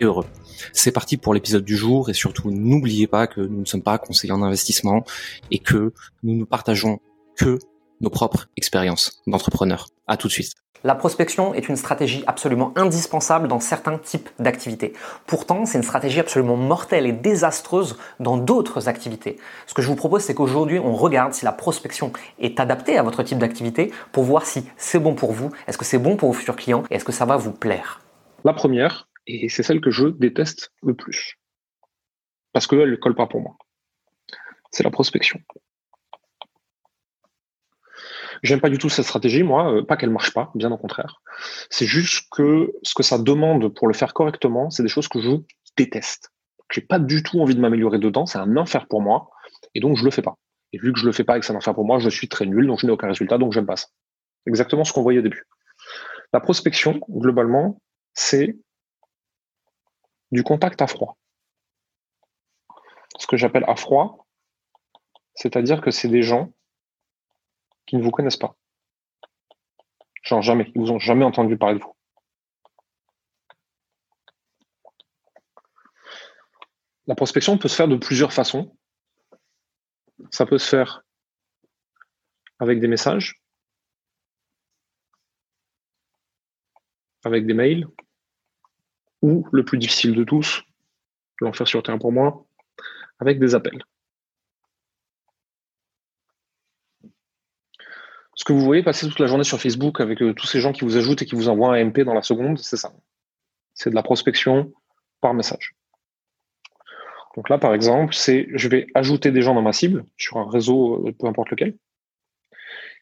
et heureux. C'est parti pour l'épisode du jour et surtout n'oubliez pas que nous ne sommes pas conseillers en investissement et que nous ne partageons que nos propres expériences d'entrepreneurs. À tout de suite. La prospection est une stratégie absolument indispensable dans certains types d'activités. Pourtant, c'est une stratégie absolument mortelle et désastreuse dans d'autres activités. Ce que je vous propose, c'est qu'aujourd'hui, on regarde si la prospection est adaptée à votre type d'activité pour voir si c'est bon pour vous, est-ce que c'est bon pour vos futurs clients et est-ce que ça va vous plaire. La première, et c'est celle que je déteste le plus. Parce qu'elle ne colle pas pour moi. C'est la prospection. J'aime pas du tout cette stratégie, moi, euh, pas qu'elle marche pas, bien au contraire. C'est juste que ce que ça demande pour le faire correctement, c'est des choses que je déteste. J'ai pas du tout envie de m'améliorer dedans, c'est un enfer pour moi, et donc je le fais pas. Et vu que je le fais pas et que c'est un enfer pour moi, je suis très nul, donc je n'ai aucun résultat, donc j'aime pas ça. Exactement ce qu'on voyait au début. La prospection, globalement, c'est du contact à froid. Ce que j'appelle à froid, c'est-à-dire que c'est des gens qui ne vous connaissent pas. Genre jamais, ils vous ont jamais entendu parler de vous. La prospection peut se faire de plusieurs façons. Ça peut se faire avec des messages, avec des mails, ou le plus difficile de tous, l'enfer sur terre pour moi, avec des appels. Ce que vous voyez passer toute la journée sur Facebook avec euh, tous ces gens qui vous ajoutent et qui vous envoient un MP dans la seconde, c'est ça. C'est de la prospection par message. Donc là, par exemple, c'est je vais ajouter des gens dans ma cible sur un réseau, euh, peu importe lequel.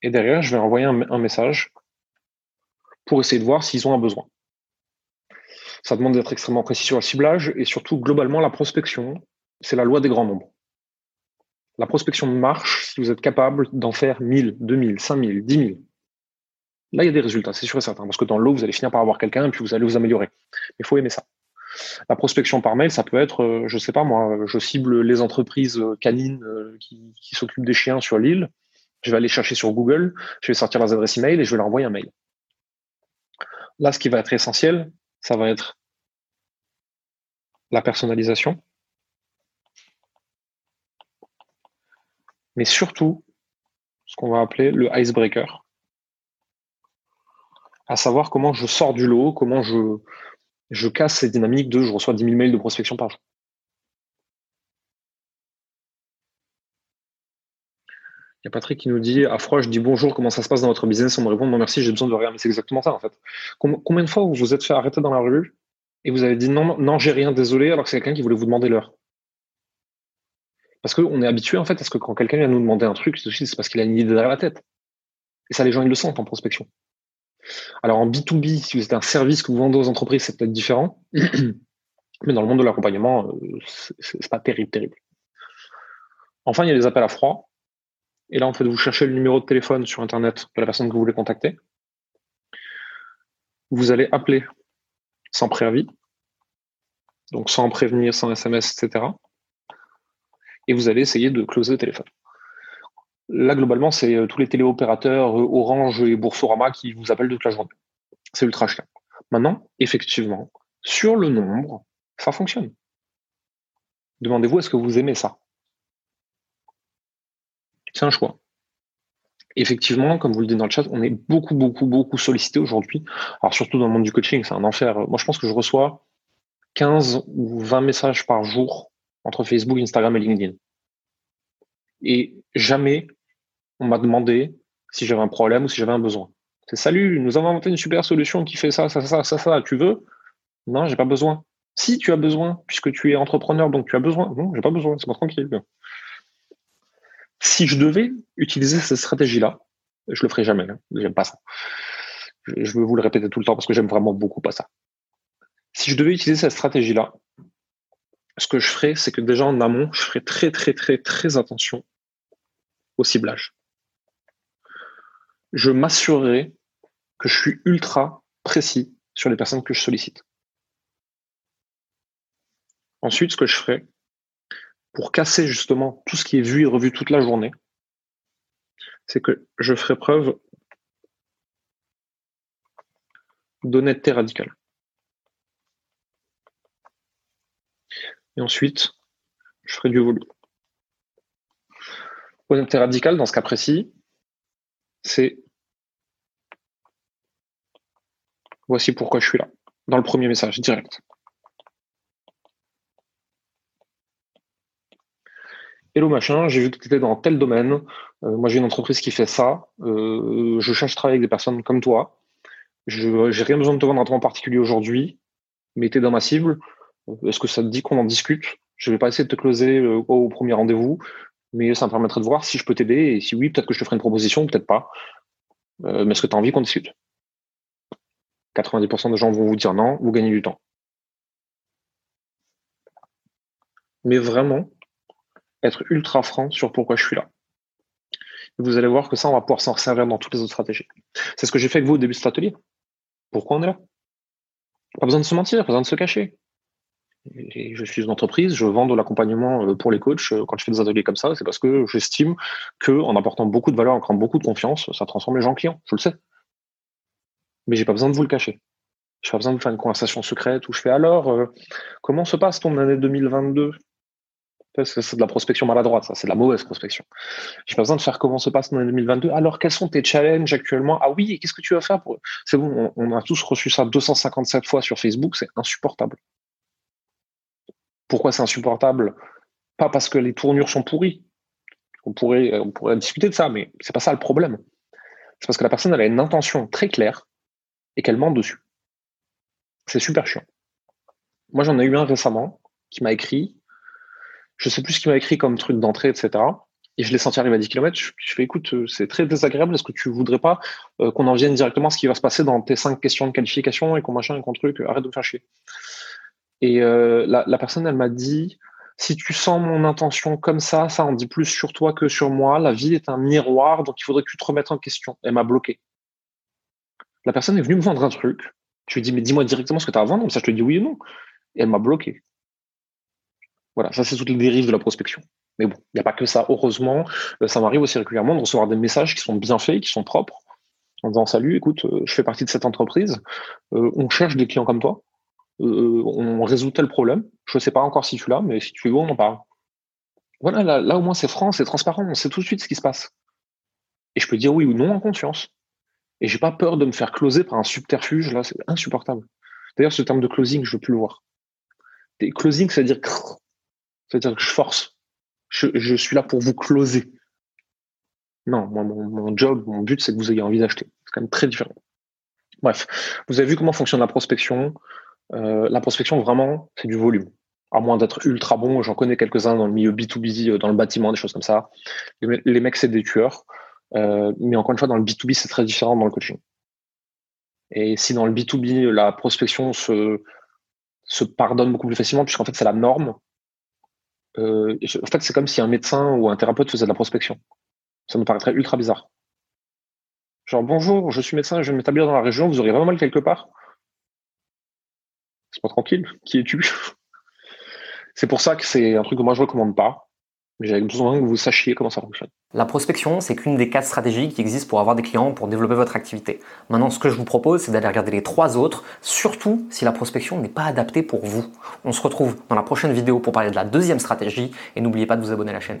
Et derrière, je vais envoyer un message pour essayer de voir s'ils ont un besoin. Ça demande d'être extrêmement précis sur le ciblage et surtout, globalement, la prospection, c'est la loi des grands nombres. La prospection marche si vous êtes capable d'en faire 1000, 2000, 5000, 10 000. Là, il y a des résultats, c'est sûr et certain, parce que dans l'eau, vous allez finir par avoir quelqu'un et puis vous allez vous améliorer. Il faut aimer ça. La prospection par mail, ça peut être, euh, je sais pas moi, je cible les entreprises canines euh, qui, qui s'occupent des chiens sur l'île. Je vais aller chercher sur Google, je vais sortir leurs adresses email et je vais leur envoyer un mail. Là, ce qui va être essentiel, ça va être la personnalisation, mais surtout ce qu'on va appeler le icebreaker, à savoir comment je sors du lot, comment je, casse ces dynamiques de je reçois 10 000 mails de prospection par jour. Il y a Patrick qui nous dit à froid, je dis bonjour, comment ça se passe dans votre business? On me répond non merci, j'ai besoin de rien. Mais c'est exactement ça en fait. Combien de fois vous vous êtes fait arrêter dans la rue et vous avez dit non, non, j'ai rien, désolé, alors que c'est quelqu'un qui voulait vous demander l'heure? Parce qu'on est habitué en fait à ce que quand quelqu'un vient nous demander un truc, c'est parce qu'il a une idée derrière la tête. Et ça, les gens, ils le sentent en prospection. Alors en B2B, si vous êtes un service que vous vendez aux entreprises, c'est peut-être différent. Mais dans le monde de l'accompagnement, euh, c'est pas terrible, terrible. Enfin, il y a les appels à froid. Et là, en fait, vous cherchez le numéro de téléphone sur Internet de la personne que vous voulez contacter. Vous allez appeler sans préavis, donc sans prévenir, sans SMS, etc. Et vous allez essayer de closer le téléphone. Là, globalement, c'est euh, tous les téléopérateurs euh, Orange et Boursorama qui vous appellent toute la journée. C'est ultra cher. Maintenant, effectivement, sur le nombre, ça fonctionne. Demandez-vous, est-ce que vous aimez ça? C'est un choix. Effectivement, comme vous le dites dans le chat, on est beaucoup, beaucoup, beaucoup sollicité aujourd'hui. Alors surtout dans le monde du coaching, c'est un enfer. Moi, je pense que je reçois 15 ou 20 messages par jour entre Facebook, Instagram et LinkedIn. Et jamais on m'a demandé si j'avais un problème ou si j'avais un besoin. C'est salut, nous avons inventé une super solution qui fait ça, ça, ça, ça, ça. Tu veux? Non, j'ai pas besoin. Si tu as besoin, puisque tu es entrepreneur, donc tu as besoin. Non, j'ai pas besoin, c'est pas tranquille. Si je devais utiliser cette stratégie-là, je le ferai jamais. Hein. J'aime pas ça. Je veux vous le répéter tout le temps parce que j'aime vraiment beaucoup pas ça. Si je devais utiliser cette stratégie-là, ce que je ferai, c'est que déjà en amont, je ferai très, très, très, très attention au ciblage. Je m'assurerai que je suis ultra précis sur les personnes que je sollicite. Ensuite, ce que je ferai, pour casser justement tout ce qui est vu et revu toute la journée, c'est que je ferai preuve d'honnêteté radicale. Et ensuite, je ferai du volume. Honnêteté radicale, dans ce cas précis, c'est voici pourquoi je suis là, dans le premier message direct. Hello machin, j'ai vu que tu étais dans tel domaine. Euh, moi, j'ai une entreprise qui fait ça. Euh, je cherche à travailler avec des personnes comme toi. Je n'ai rien besoin de te vendre un temps particulier aujourd'hui, mais tu es dans ma cible. Est-ce que ça te dit qu'on en discute? Je ne vais pas essayer de te closer euh, au premier rendez-vous, mais ça me permettrait de voir si je peux t'aider. Et si oui, peut-être que je te ferai une proposition, peut-être pas. mais est-ce que tu as envie qu'on discute? 90% des gens vont vous dire non, vous gagnez du temps. Mais vraiment, être ultra franc sur pourquoi je suis là. vous allez voir que ça, on va pouvoir s'en servir dans toutes les autres stratégies. C'est ce que j'ai fait avec vous au début de cet atelier. Pourquoi on est là? Pas besoin de se mentir, pas besoin de se cacher. je suis une entreprise, je vends de l'accompagnement euh, pour les coachs. Euh, quand je fais des ateliers comme ça, c'est parce que j'estime qu'en apportant beaucoup de valeur, en créant beaucoup de confiance, ça transforme les gens en clients. Je le sais. Mais j'ai pas besoin de vous le cacher. J'ai pas besoin de faire une conversation secrète où je fais alors, euh, comment se passe ton année 2022 c'est de la prospection maladroite, ça, c'est de la mauvaise prospection. J'ai pas besoin de faire comment se passe en 2022. Alors, quels sont tes challenges actuellement? Ah oui, et qu'est-ce que tu vas faire. C'est bon, on, a tous reçu ça 257 fois sur Facebook, c'est insupportable. Pourquoi c'est insupportable? Pas parce que les tournures sont pourries. On pourrait, on pourrait discuter de ça, mais c'est pas ça le problème. C'est parce que la personne, a une intention très claire et qu'elle ment dessus. C'est super chiant. Moi, j'en ai eu un récemment qui m'a écrit je sais plus ce qu'il m'a écrit comme truc d'entrée, etc. Et je l'ai senti arriver à 10 km. Je, fais, écoute, euh, c'est très désagréable. Est-ce que tu voudrais pas euh, qu'on en vienne directement à ce qui va se passer dans tes cinq questions de qualification et qu'on machin et qu'on truc, arrête de me faire. Et euh, la, personne, elle m'a dit, si tu sens mon intention comme ça, ça en dit plus sur toi que sur moi. La vie est un miroir, donc il faudrait que tu te remettes en question. Elle m'a bloqué. La personne est venue me vendre un truc. Je lui dit, mais dis-moi directement ce que tu as à vendre, ça je te dis oui ou non. Et elle m'a bloqué. Voilà, ça c'est toutes les dérives de la prospection. Mais bon, il n'y a pas que ça. Heureusement, euh, ça m'arrive aussi régulièrement de recevoir des messages qui sont bien faits, qui sont propres, en disant salut, écoute, euh, je fais partie de cette entreprise, euh, on cherche des clients comme toi, on résout tel problème. Je ne sais pas encore si tu l'as, mais si tu veux, on en parle. Voilà, là, au moins c'est franc, c'est transparent, on sait tout de suite ce qui se passe. Et je peux dire oui ou non en conscience. Et j'ai pas peur de me faire closer par un subterfuge, là, c'est insupportable. D'ailleurs, ce terme de closing, je veux plus le voir. closing, c'est à dire c'est-à-dire que je force. Je, suis là pour vous closer. Non, moi, mon, job, mon but, c'est que vous ayez envie d'acheter. C'est quand même très différent. Bref, vous avez vu comment fonctionne la prospection. Euh, la prospection, vraiment, c'est du volume. À moins d'être ultra bon, j'en connais quelques-uns dans le milieu B2B, euh, dans le bâtiment, des choses comme ça. Les, mecs, c'est des tueurs. Euh, mais encore une fois, dans le B2B, c'est très différent dans le coaching. Et si dans le B2B, la prospection se, se pardonne beaucoup plus facilement, puisqu'en fait, c'est la norme, euh, en fait, c'est comme si un médecin ou un thérapeute faisait de la prospection. Ça me paraîtrait ultra bizarre. Genre, bonjour, je suis médecin, je vais m'établir dans la région, vous auriez vraiment mal quelque part? C'est pas tranquille, qui es-tu? C'est pour ça que c'est un truc que moi je recommande pas mais j'avais besoin que vous sachiez comment ça fonctionne. La prospection, c'est qu'une des quatre stratégies qui existent pour avoir des clients, pour développer votre activité. Maintenant, ce que je vous propose, c'est d'aller regarder les trois autres, surtout si la prospection n'est pas adaptée pour vous. On se retrouve dans la prochaine vidéo pour parler de la deuxième stratégie, et n'oubliez pas de vous abonner à la chaîne.